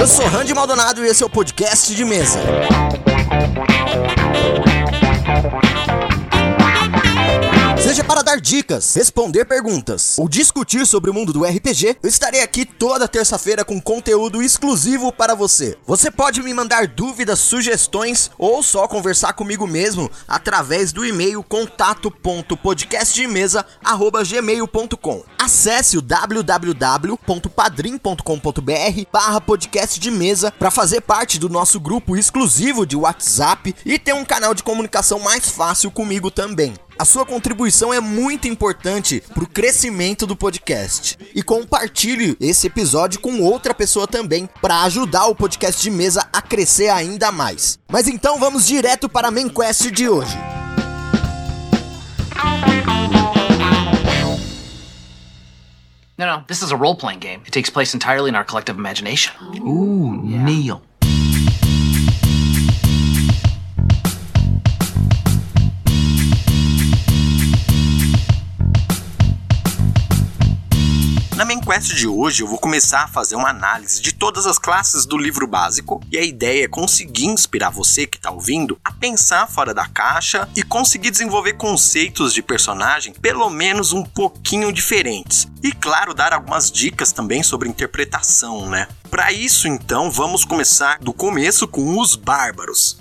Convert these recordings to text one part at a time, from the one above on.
Eu sou Randy Maldonado e esse é o podcast de mesa. Seja para dar dicas, responder perguntas ou discutir sobre o mundo do RPG, eu estarei aqui toda terça-feira com conteúdo exclusivo para você. Você pode me mandar dúvidas, sugestões ou só conversar comigo mesmo através do e-mail contato.podcastdemesa@gmail.com. Acesse o www.padrim.com.br barra podcast de mesa para fazer parte do nosso grupo exclusivo de WhatsApp e ter um canal de comunicação mais fácil comigo também. A sua contribuição é muito importante para o crescimento do podcast. E compartilhe esse episódio com outra pessoa também para ajudar o podcast de mesa a crescer ainda mais. Mas então vamos direto para a main quest de hoje. No, no, this is a role playing game. It takes place entirely in our collective imagination. Ooh, Neil. Quest de hoje, eu vou começar a fazer uma análise de todas as classes do livro básico, e a ideia é conseguir inspirar você que está ouvindo a pensar fora da caixa e conseguir desenvolver conceitos de personagem pelo menos um pouquinho diferentes. E claro, dar algumas dicas também sobre interpretação, né? Para isso, então, vamos começar do começo com os bárbaros.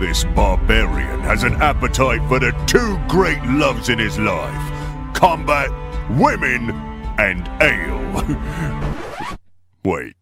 This barbarian has an appetite for the two great loves in his life combat, women, and ale. Wait.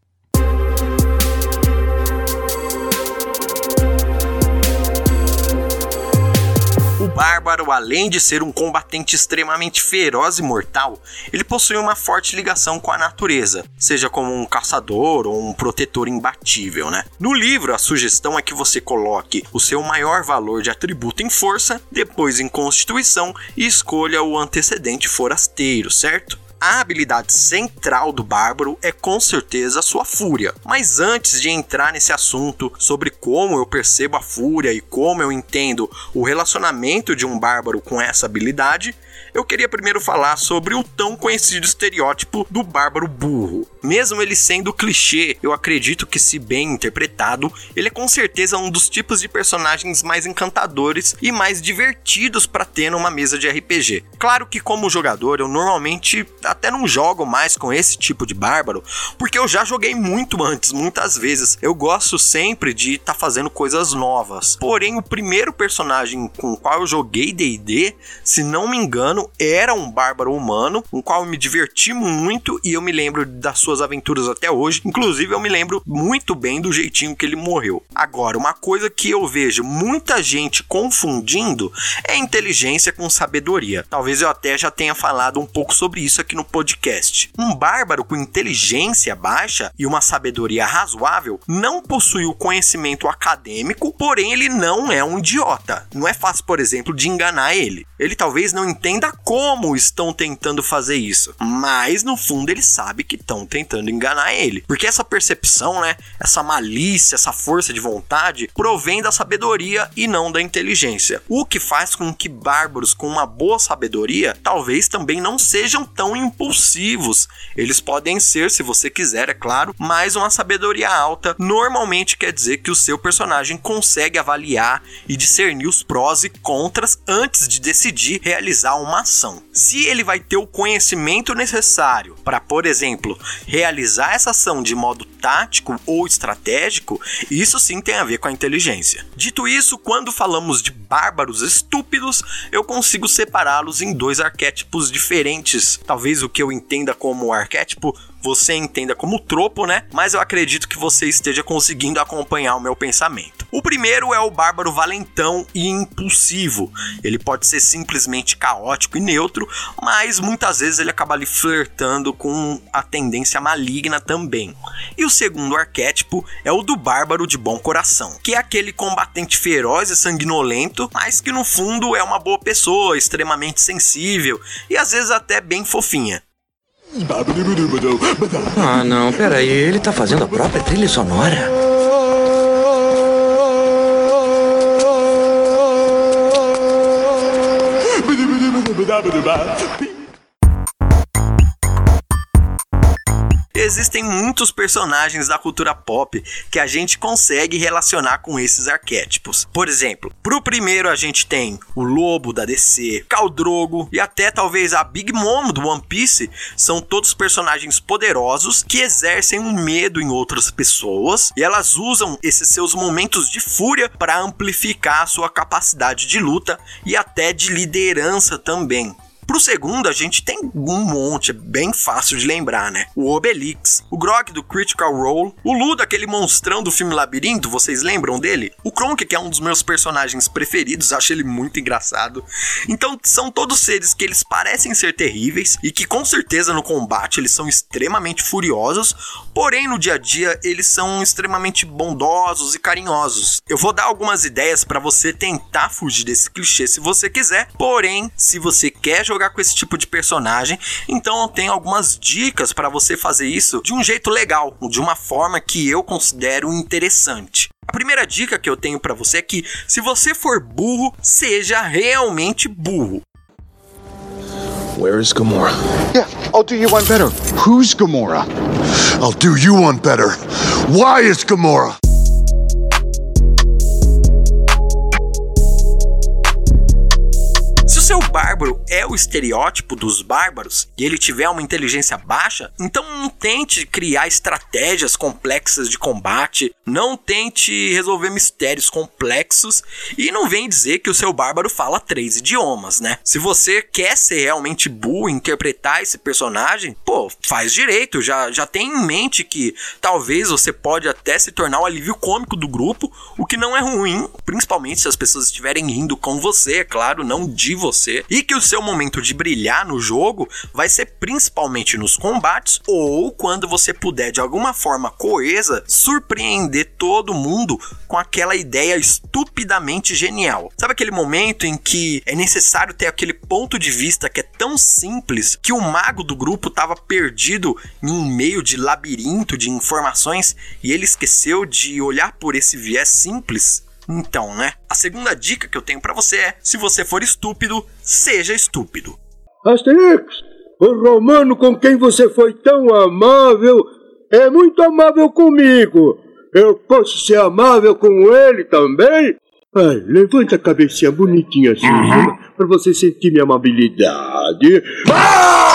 O bárbaro, além de ser um combatente extremamente feroz e mortal, ele possui uma forte ligação com a natureza, seja como um caçador ou um protetor imbatível, né? No livro, a sugestão é que você coloque o seu maior valor de atributo em força, depois em constituição e escolha o antecedente forasteiro, certo? A habilidade central do Bárbaro é com certeza a sua fúria. Mas antes de entrar nesse assunto sobre como eu percebo a fúria e como eu entendo o relacionamento de um Bárbaro com essa habilidade, eu queria primeiro falar sobre o tão conhecido estereótipo do bárbaro burro. Mesmo ele sendo clichê, eu acredito que, se bem interpretado, ele é com certeza um dos tipos de personagens mais encantadores e mais divertidos para ter numa mesa de RPG. Claro que, como jogador, eu normalmente até não jogo mais com esse tipo de bárbaro, porque eu já joguei muito antes, muitas vezes. Eu gosto sempre de estar tá fazendo coisas novas. Porém, o primeiro personagem com o qual eu joguei DD, se não me engano, era um bárbaro humano, com o qual eu me diverti muito e eu me lembro das suas aventuras até hoje. Inclusive, eu me lembro muito bem do jeitinho que ele morreu. Agora, uma coisa que eu vejo muita gente confundindo é inteligência com sabedoria. Talvez eu até já tenha falado um pouco sobre isso aqui no podcast. Um bárbaro com inteligência baixa e uma sabedoria razoável não possui o conhecimento acadêmico, porém ele não é um idiota. Não é fácil, por exemplo, de enganar ele. Ele talvez não entenda como estão tentando fazer isso, mas no fundo ele sabe que estão tentando enganar ele. Porque essa percepção, né, essa malícia, essa força de vontade provém da sabedoria e não da inteligência. O que faz com que bárbaros com uma boa sabedoria talvez também não sejam tão impulsivos. Eles podem ser, se você quiser, é claro, mas uma sabedoria alta normalmente quer dizer que o seu personagem consegue avaliar e discernir os prós e contras antes de decidir realizar uma ação. Se ele vai ter o conhecimento necessário para, por exemplo, realizar essa ação de modo tático ou estratégico, isso sim tem a ver com a inteligência. Dito isso, quando falamos de bárbaros estúpidos, eu consigo separá-los em dois arquétipos diferentes. Talvez o que eu entenda como arquétipo você entenda como tropo, né? Mas eu acredito que você esteja conseguindo acompanhar o meu pensamento. O primeiro é o bárbaro valentão e impulsivo. Ele pode ser simplesmente caótico e neutro, mas muitas vezes ele acaba ali flertando com a tendência maligna também. E o segundo arquétipo é o do bárbaro de bom coração, que é aquele combatente feroz e sanguinolento, mas que no fundo é uma boa pessoa, extremamente sensível e às vezes até bem fofinha. Ah, não, peraí, ele tá fazendo a própria trilha sonora. Ba-ba-da-ba. Existem muitos personagens da cultura pop que a gente consegue relacionar com esses arquétipos. Por exemplo, pro primeiro a gente tem o Lobo da DC, Khal Drogo e até talvez a Big Mom do One Piece, são todos personagens poderosos que exercem um medo em outras pessoas e elas usam esses seus momentos de fúria para amplificar a sua capacidade de luta e até de liderança também. Pro segundo, a gente tem um monte, é bem fácil de lembrar, né? O Obelix, o Grog do Critical Role, o Lu daquele monstrão do filme Labirinto, vocês lembram dele? O Kronk, que é um dos meus personagens preferidos, acho ele muito engraçado. Então, são todos seres que eles parecem ser terríveis e que com certeza no combate eles são extremamente furiosos, porém no dia a dia eles são extremamente bondosos e carinhosos. Eu vou dar algumas ideias para você tentar fugir desse clichê se você quiser, porém, se você quer jogar jogar com esse tipo de personagem. Então eu tenho algumas dicas para você fazer isso de um jeito legal, de uma forma que eu considero interessante. A primeira dica que eu tenho para você é que se você for burro, seja realmente burro. Where is Gamora? Yeah, I'll do you one better. Who's Gamora? I'll do you one better. Why is Gamora? seu bárbaro é o estereótipo dos bárbaros e ele tiver uma inteligência baixa, então não tente criar estratégias complexas de combate, não tente resolver mistérios complexos e não vem dizer que o seu bárbaro fala três idiomas, né? Se você quer ser realmente burro, interpretar esse personagem, pô, faz direito, já, já tem em mente que talvez você pode até se tornar o alívio cômico do grupo, o que não é ruim, principalmente se as pessoas estiverem rindo com você, é claro, não de você você e que o seu momento de brilhar no jogo vai ser principalmente nos combates ou quando você puder de alguma forma coesa surpreender todo mundo com aquela ideia estupidamente genial. Sabe aquele momento em que é necessário ter aquele ponto de vista que é tão simples que o mago do grupo estava perdido em um meio de labirinto de informações e ele esqueceu de olhar por esse viés simples? Então, né? A segunda dica que eu tenho para você é: se você for estúpido, seja estúpido. Asterix, o romano com quem você foi tão amável é muito amável comigo. Eu posso ser amável com ele também? Ai, levanta a cabecinha bonitinha assim, uhum. para você sentir minha amabilidade. Ah!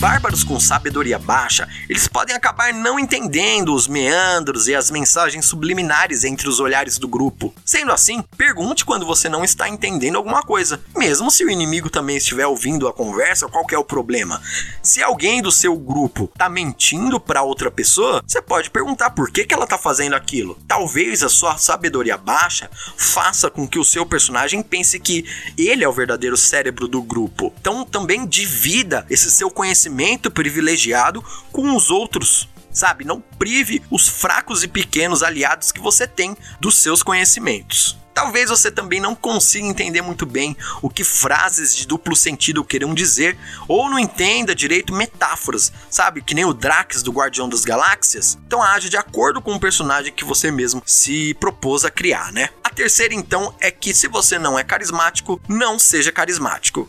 Bárbaros com sabedoria baixa, eles podem acabar não entendendo os meandros e as mensagens subliminares entre os olhares do grupo. Sendo assim, pergunte quando você não está entendendo alguma coisa, mesmo se o inimigo também estiver ouvindo a conversa, qual é o problema? Se alguém do seu grupo está mentindo para outra pessoa, você pode perguntar por que, que ela está fazendo aquilo. Talvez a sua sabedoria baixa faça com que o seu personagem pense que ele é o verdadeiro cérebro do grupo. Então também divida esse seu conhecimento conhecimento privilegiado com os outros. Sabe, não prive os fracos e pequenos aliados que você tem dos seus conhecimentos. Talvez você também não consiga entender muito bem o que frases de duplo sentido queiram dizer, ou não entenda direito metáforas, sabe? Que nem o Drax do Guardião das Galáxias. Então age de acordo com o personagem que você mesmo se propôs a criar, né? A terceira, então, é que se você não é carismático, não seja carismático.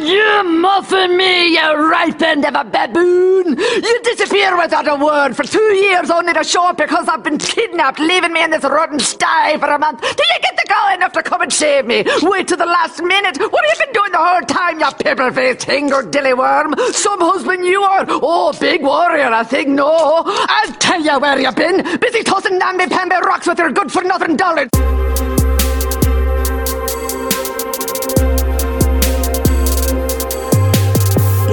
You muffin me, you ripe end of a baboon! You disappear without a word for two years only to show up because I've been kidnapped, leaving me in this rotten sty for a month. Do you get the gall enough to come and save me? Wait to the last minute. What have you been doing the whole time, you pepper-faced dilly worm? Some husband you are. Oh, big warrior, I think. No, I'll tell you where you've been. Busy tossing namby-pamby rocks with your good-for-nothing dollars.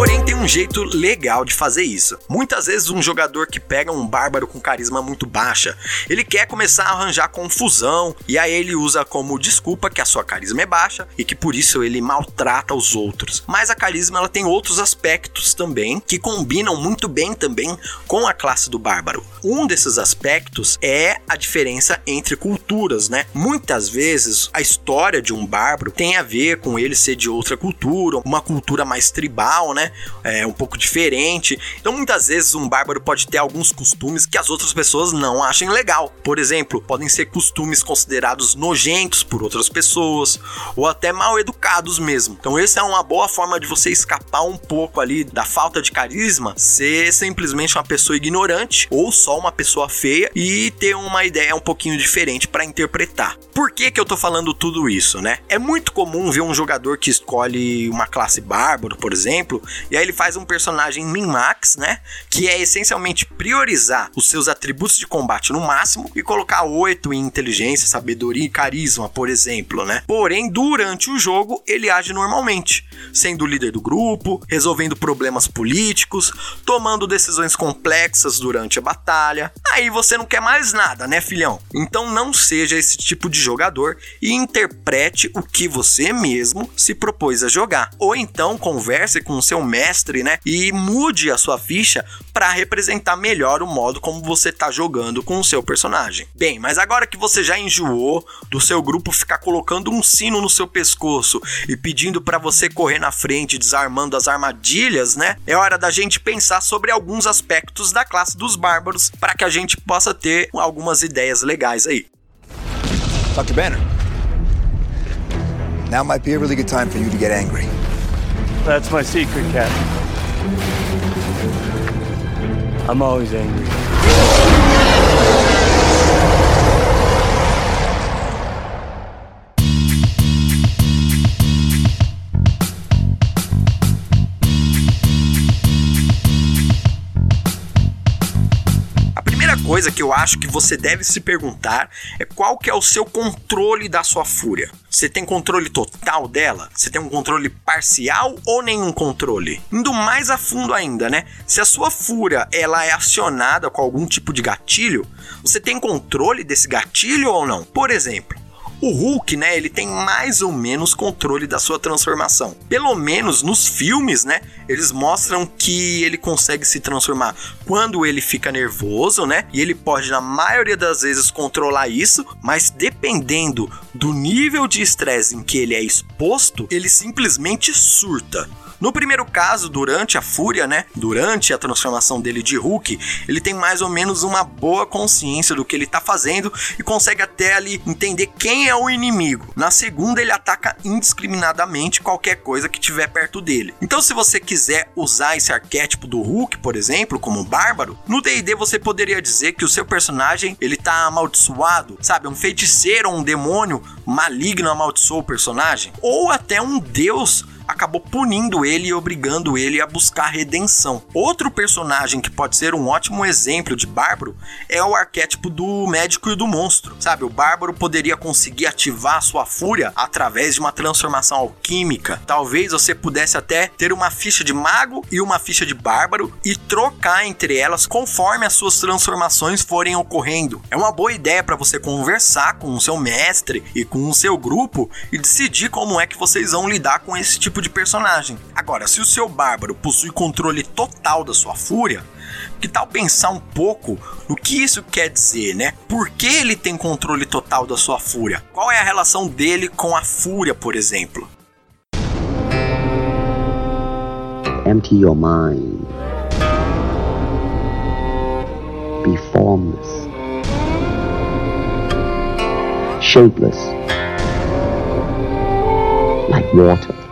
Porém, tem um jeito legal de fazer isso. Muitas vezes um jogador que pega um bárbaro com carisma muito baixa, ele quer começar a arranjar confusão e aí ele usa como desculpa que a sua carisma é baixa e que por isso ele maltrata os outros. Mas a carisma ela tem outros aspectos também que combinam muito bem também com a classe do bárbaro. Um desses aspectos é a diferença entre culturas, né? Muitas vezes a história de um bárbaro tem a ver com ele ser de outra cultura, uma cultura mais tribal, né? É um pouco diferente. Então, muitas vezes, um bárbaro pode ter alguns costumes que as outras pessoas não achem legal. Por exemplo, podem ser costumes considerados nojentos por outras pessoas, ou até mal educados mesmo. Então, essa é uma boa forma de você escapar um pouco ali da falta de carisma, ser simplesmente uma pessoa ignorante ou só uma pessoa feia e ter uma ideia um pouquinho diferente para interpretar. Por que que eu tô falando tudo isso, né? É muito comum ver um jogador que escolhe uma classe bárbaro, por exemplo, e aí ele faz um personagem min-max, né? Que é essencialmente priorizar os seus atributos de combate no máximo e colocar 8 em inteligência, sabedoria e carisma, por exemplo, né? Porém, durante o jogo, ele age normalmente, sendo o líder do grupo, resolvendo problemas políticos, tomando decisões complexas durante a batalha. Aí você não quer mais nada, né, filhão? Então não seja esse tipo de jogador e interprete o que você mesmo se propôs a jogar. Ou então converse com o seu mestre, né, e mude a sua ficha para representar melhor o modo como você está jogando com o seu personagem. Bem, mas agora que você já enjoou do seu grupo ficar colocando um sino no seu pescoço e pedindo para você correr na frente, desarmando as armadilhas, né? É hora da gente pensar sobre alguns aspectos da classe dos bárbaros para que a gente possa ter algumas ideias legais aí. Dr. Banner. Now might be a really good time for you to get angry. That's my secret, Captain. I'm always angry. Coisa que eu acho que você deve se perguntar é qual que é o seu controle da sua fúria. Você tem controle total dela? Você tem um controle parcial ou nenhum controle? Indo mais a fundo ainda, né? Se a sua fúria ela é acionada com algum tipo de gatilho, você tem controle desse gatilho ou não? Por exemplo, o Hulk, né, ele tem mais ou menos controle da sua transformação. Pelo menos nos filmes, né, eles mostram que ele consegue se transformar quando ele fica nervoso, né? E ele pode na maioria das vezes controlar isso, mas dependendo do nível de estresse em que ele é exposto, ele simplesmente surta. No primeiro caso, durante a fúria, né? Durante a transformação dele de Hulk, ele tem mais ou menos uma boa consciência do que ele tá fazendo e consegue até ali entender quem é o inimigo. Na segunda, ele ataca indiscriminadamente qualquer coisa que tiver perto dele. Então, se você quiser usar esse arquétipo do Hulk, por exemplo, como bárbaro, no D&D você poderia dizer que o seu personagem, ele tá amaldiçoado, sabe? Um feiticeiro ou um demônio maligno amaldiçoou o personagem, ou até um deus acabou punindo ele e obrigando ele a buscar redenção. Outro personagem que pode ser um ótimo exemplo de bárbaro é o arquétipo do médico e do monstro. Sabe, o bárbaro poderia conseguir ativar sua fúria através de uma transformação alquímica. Talvez você pudesse até ter uma ficha de mago e uma ficha de bárbaro e trocar entre elas conforme as suas transformações forem ocorrendo. É uma boa ideia para você conversar com o seu mestre e com o seu grupo e decidir como é que vocês vão lidar com esse tipo de personagem. Agora, se o seu bárbaro possui controle total da sua fúria, que tal pensar um pouco no que isso quer dizer, né? Por que ele tem controle total da sua fúria? Qual é a relação dele com a fúria, por exemplo? Empty your mind. Be formless, shapeless, like water.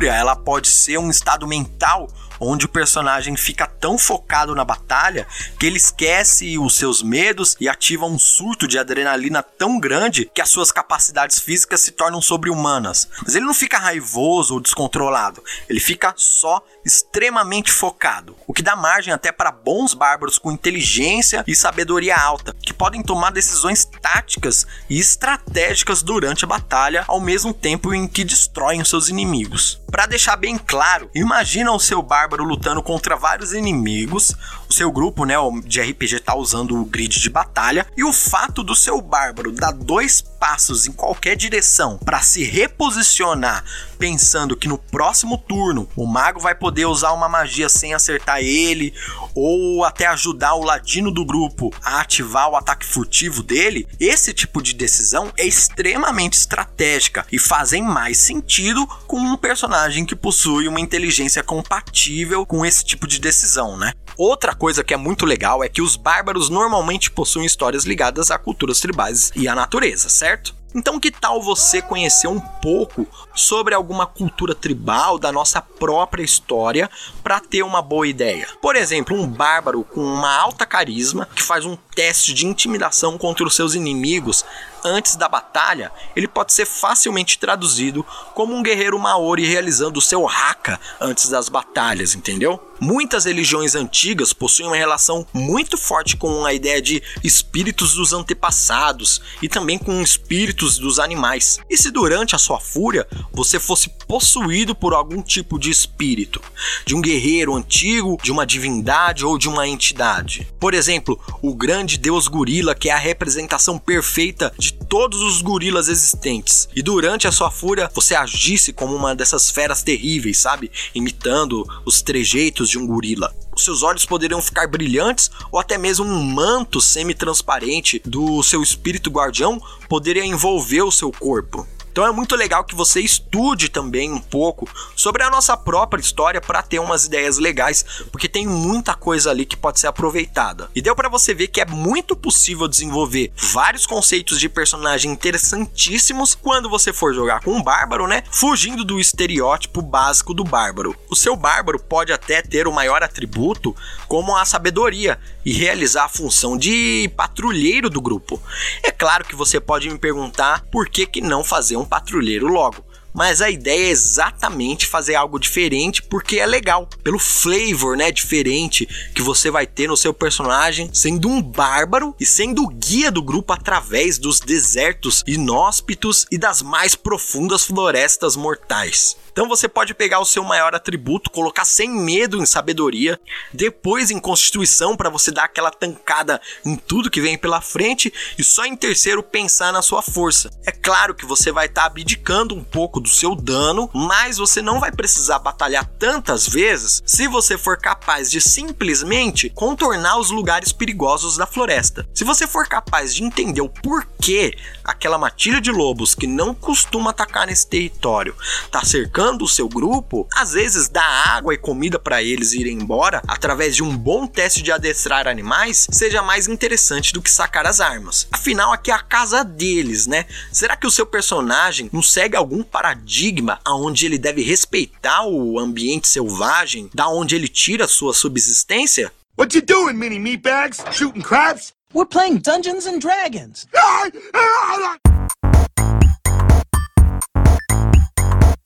Fúria, ela pode ser um estado mental onde o personagem fica tão focado na batalha que ele esquece os seus medos e ativa um surto de adrenalina tão grande que as suas capacidades físicas se tornam sobre-humanas. Mas ele não fica raivoso ou descontrolado, ele fica só extremamente focado, o que dá margem até para bons bárbaros com inteligência e sabedoria alta, que podem tomar decisões táticas e estratégicas durante a batalha, ao mesmo tempo em que destroem seus inimigos. Para deixar bem claro, imagina o seu bárbaro lutando contra vários inimigos, O seu grupo, né, de RPG tá usando o grid de batalha e o fato do seu bárbaro dar dois passos em qualquer direção para se reposicionar, pensando que no próximo turno o mago vai poder usar uma magia sem acertar ele ou até ajudar o ladino do grupo a ativar o ataque furtivo dele, esse tipo de decisão é extremamente estratégica e fazem mais sentido com um personagem que possui uma inteligência compatível com esse tipo de decisão, né? Outra coisa que é muito legal é que os bárbaros normalmente possuem histórias ligadas a culturas tribais e à natureza, certo? Então, que tal você conhecer um pouco sobre alguma cultura tribal da nossa própria história para ter uma boa ideia? Por exemplo, um bárbaro com uma alta carisma que faz um teste de intimidação contra os seus inimigos antes da batalha, ele pode ser facilmente traduzido como um guerreiro maori realizando o seu haka antes das batalhas, entendeu? Muitas religiões antigas possuem uma relação muito forte com a ideia de espíritos dos antepassados e também com espíritos dos animais. E se durante a sua fúria você fosse possuído por algum tipo de espírito, de um guerreiro antigo, de uma divindade ou de uma entidade? Por exemplo, o grande deus gorila, que é a representação perfeita de todos os gorilas existentes. E durante a sua fúria você agisse como uma dessas feras terríveis, sabe? Imitando os trejeitos de um gorila. Seus olhos poderiam ficar brilhantes ou até mesmo um manto semi-transparente do seu espírito guardião poderia envolver o seu corpo. Então é muito legal que você estude também um pouco sobre a nossa própria história para ter umas ideias legais, porque tem muita coisa ali que pode ser aproveitada. E deu para você ver que é muito possível desenvolver vários conceitos de personagem interessantíssimos quando você for jogar com um bárbaro, né? Fugindo do estereótipo básico do bárbaro. O seu bárbaro pode até ter o maior atributo como a sabedoria e realizar a função de patrulheiro do grupo. É claro que você pode me perguntar por que que não fazer um patrulheiro logo. Mas a ideia é exatamente fazer algo diferente porque é legal, pelo flavor, né, diferente que você vai ter no seu personagem, sendo um bárbaro e sendo o guia do grupo através dos desertos inóspitos e das mais profundas florestas mortais. Então você pode pegar o seu maior atributo, colocar sem medo em sabedoria, depois em constituição para você dar aquela tancada em tudo que vem pela frente e só em terceiro pensar na sua força. É claro que você vai estar tá abdicando um pouco do seu dano, mas você não vai precisar batalhar tantas vezes se você for capaz de simplesmente contornar os lugares perigosos da floresta. Se você for capaz de entender o porquê aquela matilha de lobos que não costuma atacar nesse território tá cercando o seu grupo, às vezes dar água e comida para eles irem embora através de um bom teste de adestrar animais seja mais interessante do que sacar as armas. Afinal, aqui é a casa deles, né? Será que o seu personagem não segue algum paradigma aonde ele deve respeitar o ambiente selvagem, da onde ele tira sua subsistência? What you doing, mini meatbags? Shooting crabs? We're playing Dungeons and Dragons.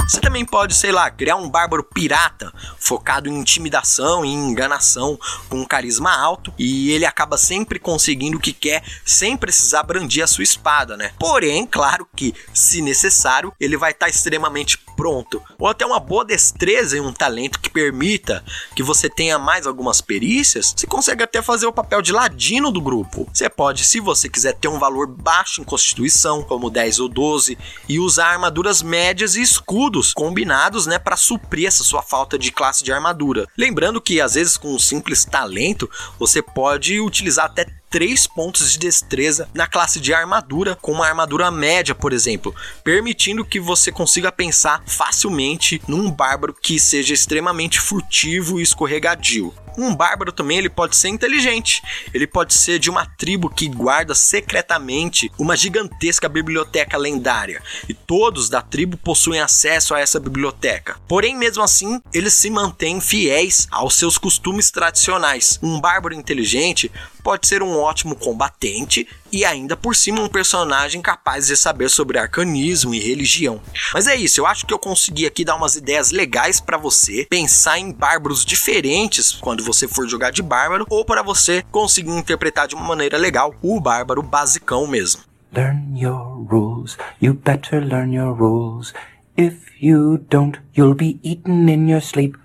Você também pode, sei lá, criar um bárbaro pirata focado em intimidação e enganação com um carisma alto e ele acaba sempre conseguindo o que quer sem precisar brandir a sua espada, né? Porém, claro que, se necessário, ele vai estar tá extremamente pronto. Ou até uma boa destreza e um talento que permita que você tenha mais algumas perícias, você consegue até fazer o papel de ladino do grupo. Você pode, se você quiser ter um valor baixo em constituição, como 10 ou 12, e usar armaduras médias e escudos combinados, né, para suprir essa sua falta de classe de armadura. Lembrando que às vezes com um simples talento, você pode utilizar até 3 pontos de destreza na classe de armadura, com uma armadura média, por exemplo, permitindo que você consiga pensar facilmente num bárbaro que seja extremamente furtivo e escorregadio. Um bárbaro também ele pode ser inteligente. Ele pode ser de uma tribo que guarda secretamente uma gigantesca biblioteca lendária e todos da tribo possuem acesso a essa biblioteca. Porém, mesmo assim, eles se mantêm fiéis aos seus costumes tradicionais. Um bárbaro inteligente pode ser um ótimo combatente e ainda por cima um personagem capaz de saber sobre arcanismo e religião. Mas é isso, eu acho que eu consegui aqui dar umas ideias legais para você pensar em bárbaros diferentes quando você for jogar de bárbaro ou para você conseguir interpretar de uma maneira legal o bárbaro basicão mesmo. Learn your rules, you better learn your rules. If you don't, you'll be eaten in your sleep.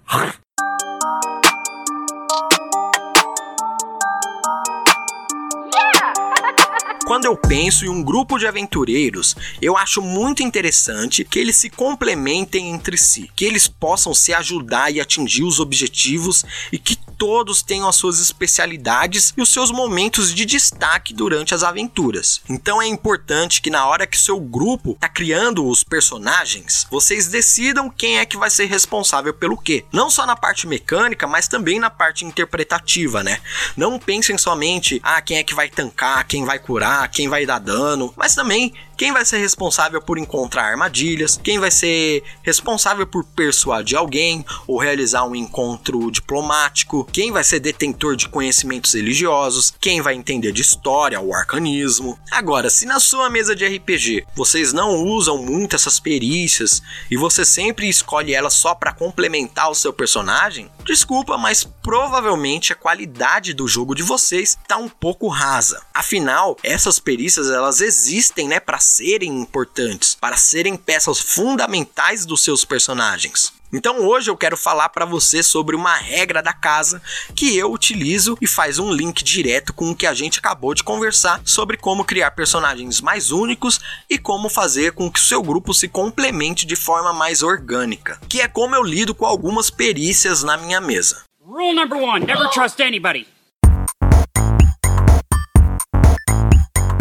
Quando eu penso em um grupo de aventureiros, eu acho muito interessante que eles se complementem entre si, que eles possam se ajudar e atingir os objetivos e que todos tenham as suas especialidades e os seus momentos de destaque durante as aventuras. Então é importante que na hora que seu grupo está criando os personagens, vocês decidam quem é que vai ser responsável pelo quê. Não só na parte mecânica, mas também na parte interpretativa, né? Não pensem somente, ah, quem é que vai tancar, quem vai curar, quem vai dar dano, mas também quem vai ser responsável por encontrar armadilhas, quem vai ser responsável por persuadir alguém ou realizar um encontro diplomático, quem vai ser detentor de conhecimentos religiosos, quem vai entender de história ou arcanismo. Agora, se na sua mesa de RPG vocês não usam muito essas perícias e você sempre escolhe elas só para complementar o seu personagem, desculpa, mas provavelmente a qualidade do jogo de vocês está um pouco rasa. Afinal, essas perícias elas existem, né, para serem importantes, para serem peças fundamentais dos seus personagens. Então hoje eu quero falar para você sobre uma regra da casa que eu utilizo e faz um link direto com o que a gente acabou de conversar sobre como criar personagens mais únicos e como fazer com que o seu grupo se complemente de forma mais orgânica, que é como eu lido com algumas perícias na minha mesa. Rule number one: never trust anybody.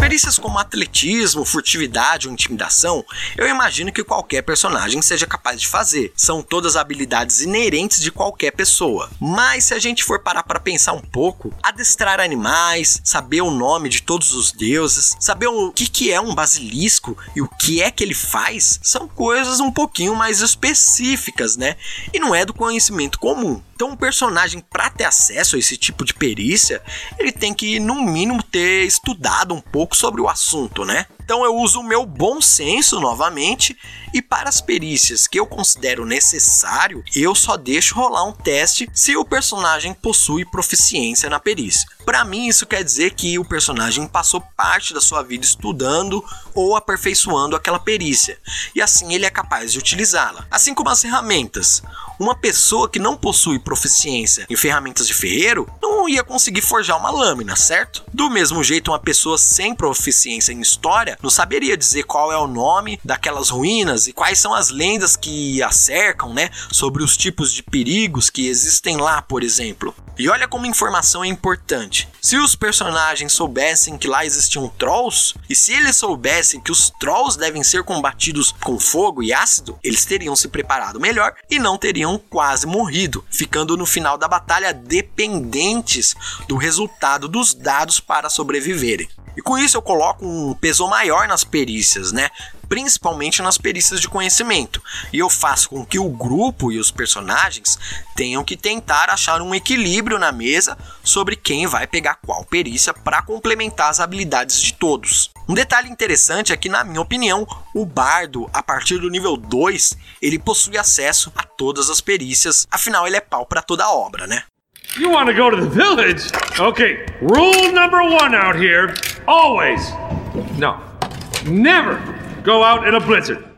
Perícias como atletismo, furtividade ou intimidação, eu imagino que qualquer personagem seja capaz de fazer. São todas habilidades inerentes de qualquer pessoa. Mas se a gente for parar para pensar um pouco, adestrar animais, saber o nome de todos os deuses, saber o que, que é um basilisco e o que é que ele faz, são coisas um pouquinho mais específicas, né? E não é do conhecimento comum. Então, um personagem, para ter acesso a esse tipo de perícia, ele tem que, no mínimo, ter estudado um pouco sobre o assunto, né? Então eu uso o meu bom senso novamente e para as perícias que eu considero necessário, eu só deixo rolar um teste se o personagem possui proficiência na perícia. Para mim isso quer dizer que o personagem passou parte da sua vida estudando ou aperfeiçoando aquela perícia e assim ele é capaz de utilizá-la. Assim como as ferramentas. Uma pessoa que não possui proficiência em ferramentas de ferreiro não ia conseguir forjar uma lâmina, certo? Do mesmo jeito, uma pessoa sem proficiência em história não saberia dizer qual é o nome daquelas ruínas e quais são as lendas que a cercam, né? Sobre os tipos de perigos que existem lá, por exemplo. E olha como informação é importante. Se os personagens soubessem que lá existiam trolls, e se eles soubessem que os trolls devem ser combatidos com fogo e ácido, eles teriam se preparado melhor e não teriam quase morrido, ficando no final da batalha dependentes do resultado dos dados para sobreviverem. E com isso eu coloco um peso maior nas perícias, né? Principalmente nas perícias de conhecimento. E eu faço com que o grupo e os personagens tenham que tentar achar um equilíbrio na mesa sobre quem vai pegar qual perícia para complementar as habilidades de todos. Um detalhe interessante é que, na minha opinião, o bardo, a partir do nível 2, ele possui acesso a todas as perícias, afinal ele é pau para toda a obra, né? You want go to the village? Okay, rule number one out here always, no, never go out in a blizzard.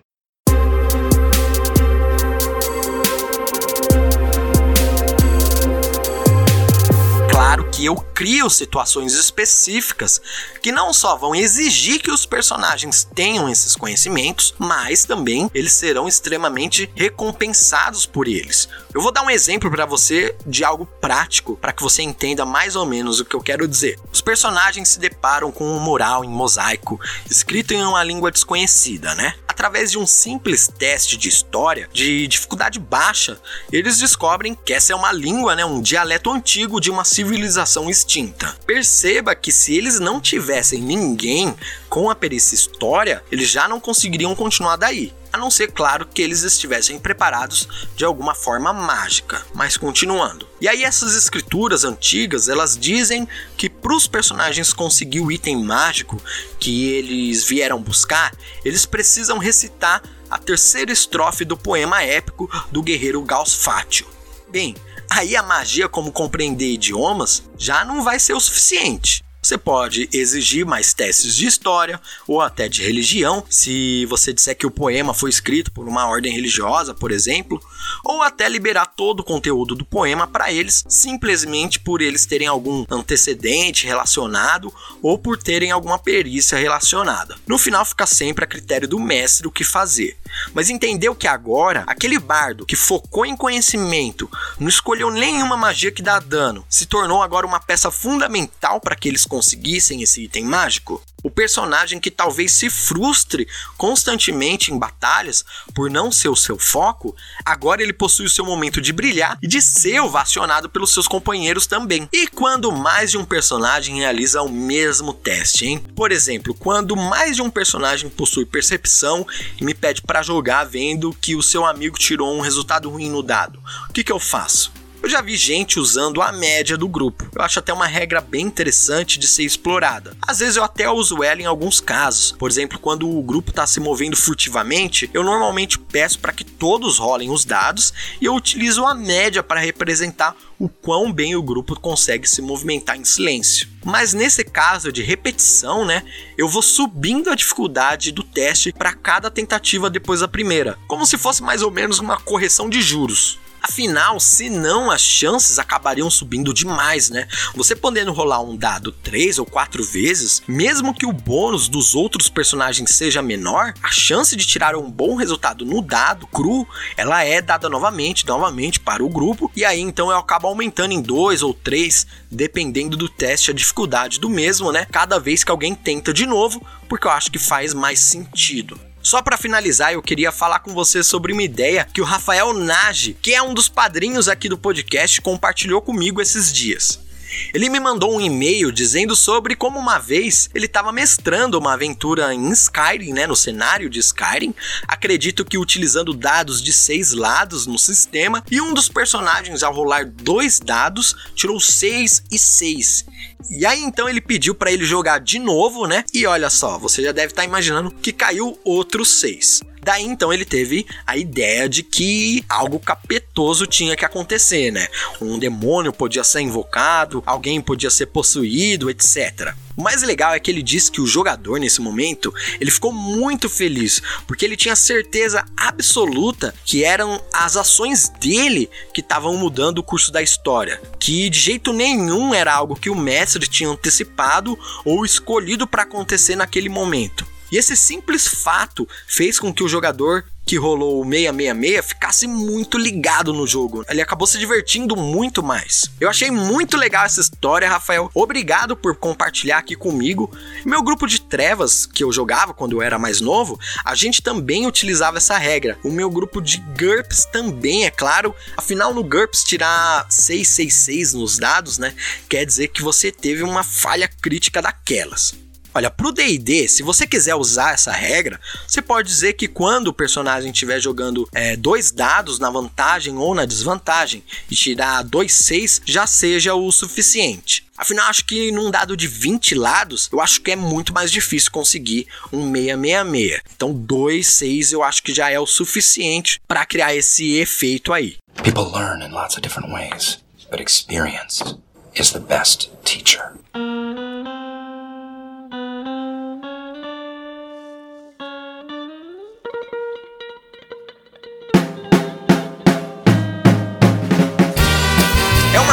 Que eu crio situações específicas que não só vão exigir que os personagens tenham esses conhecimentos, mas também eles serão extremamente recompensados por eles. Eu vou dar um exemplo para você de algo prático para que você entenda mais ou menos o que eu quero dizer. Os personagens se deparam com um mural em mosaico escrito em uma língua desconhecida, né? Através de um simples teste de história de dificuldade baixa, eles descobrem que essa é uma língua, né, um dialeto antigo de uma civilização extinta. Perceba que se eles não tivessem ninguém com a perícia história, eles já não conseguiriam continuar daí. A não ser, claro, que eles estivessem preparados de alguma forma mágica. Mas continuando. E aí essas escrituras antigas, elas dizem que para os personagens conseguir o item mágico que eles vieram buscar, eles precisam recitar a terceira estrofe do poema épico do guerreiro Gausfátio. Bem, aí a magia como compreender idiomas já não vai ser o suficiente. Você pode exigir mais testes de história ou até de religião, se você disser que o poema foi escrito por uma ordem religiosa, por exemplo, ou até liberar todo o conteúdo do poema para eles, simplesmente por eles terem algum antecedente relacionado ou por terem alguma perícia relacionada. No final fica sempre a critério do mestre o que fazer. Mas entendeu que agora, aquele bardo que focou em conhecimento, não escolheu nenhuma magia que dá dano, se tornou agora uma peça fundamental para que eles conseguissem esse item mágico? O personagem que talvez se frustre constantemente em batalhas por não ser o seu foco, agora ele possui o seu momento de brilhar e de ser ovacionado pelos seus companheiros também. E quando mais de um personagem realiza o mesmo teste, hein? Por exemplo, quando mais de um personagem possui percepção e me pede para jogar vendo que o seu amigo tirou um resultado ruim no dado, o que, que eu faço? Eu já vi gente usando a média do grupo. Eu acho até uma regra bem interessante de ser explorada. Às vezes eu até uso ela em alguns casos. Por exemplo, quando o grupo está se movendo furtivamente, eu normalmente peço para que todos rolem os dados e eu utilizo a média para representar o quão bem o grupo consegue se movimentar em silêncio. Mas nesse caso de repetição, né, eu vou subindo a dificuldade do teste para cada tentativa depois da primeira, como se fosse mais ou menos uma correção de juros. Afinal, se não, as chances acabariam subindo demais, né? Você podendo rolar um dado três ou quatro vezes, mesmo que o bônus dos outros personagens seja menor, a chance de tirar um bom resultado no dado cru, ela é dada novamente, novamente para o grupo, e aí então eu acabo aumentando em dois ou três, dependendo do teste, a dificuldade do mesmo, né? Cada vez que alguém tenta de novo, porque eu acho que faz mais sentido. Só para finalizar, eu queria falar com você sobre uma ideia que o Rafael Nage, que é um dos padrinhos aqui do podcast, compartilhou comigo esses dias. Ele me mandou um e-mail dizendo sobre como uma vez ele estava mestrando uma aventura em Skyrim, né, no cenário de Skyrim. Acredito que utilizando dados de seis lados no sistema e um dos personagens ao rolar dois dados tirou seis e seis. E aí então ele pediu para ele jogar de novo, né? E olha só, você já deve estar tá imaginando que caiu outros seis. Daí então ele teve a ideia de que algo capetoso tinha que acontecer, né? Um demônio podia ser invocado, alguém podia ser possuído, etc. O mais legal é que ele disse que o jogador nesse momento, ele ficou muito feliz, porque ele tinha certeza absoluta que eram as ações dele que estavam mudando o curso da história, que de jeito nenhum era algo que o mestre tinha antecipado ou escolhido para acontecer naquele momento. E esse simples fato fez com que o jogador que rolou o 666 ficasse muito ligado no jogo. Ele acabou se divertindo muito mais. Eu achei muito legal essa história, Rafael. Obrigado por compartilhar aqui comigo. Meu grupo de trevas que eu jogava quando eu era mais novo, a gente também utilizava essa regra. O meu grupo de GURPS também, é claro. Afinal, no GURPS tirar 666 nos dados, né? Quer dizer que você teve uma falha crítica daquelas. Olha, pro D&D, se você quiser usar essa regra, você pode dizer que quando o personagem estiver jogando é, dois dados na vantagem ou na desvantagem e tirar dois seis já seja o suficiente. Afinal, acho que num dado de 20 lados, eu acho que é muito mais difícil conseguir um 666. Então, 2, 6 eu acho que já é o suficiente para criar esse efeito aí. People learn in lots of different ways, but experience is the best teacher.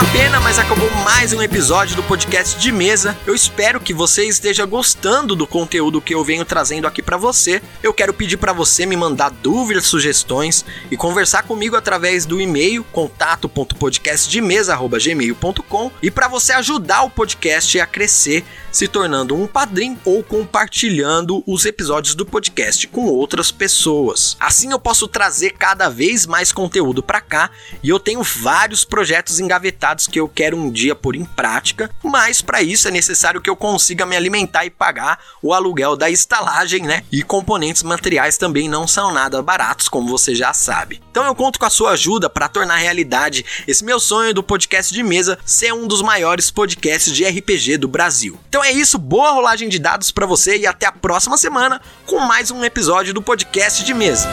Pena, mas acabou mais um episódio do podcast de mesa. Eu espero que você esteja gostando do conteúdo que eu venho trazendo aqui para você. Eu quero pedir para você me mandar dúvidas, sugestões e conversar comigo através do e-mail contato.podcastdemesa@gmail.com e para você ajudar o podcast a crescer se tornando um padrinho ou compartilhando os episódios do podcast com outras pessoas. Assim eu posso trazer cada vez mais conteúdo para cá e eu tenho vários projetos engavetados que eu quero um dia pôr em prática, mas para isso é necessário que eu consiga me alimentar e pagar o aluguel da estalagem, né? E componentes materiais também não são nada baratos, como você já sabe. Então eu conto com a sua ajuda para tornar realidade esse meu sonho do podcast de mesa ser um dos maiores podcasts de RPG do Brasil. Então é isso, boa rolagem de dados para você e até a próxima semana com mais um episódio do podcast de mesa.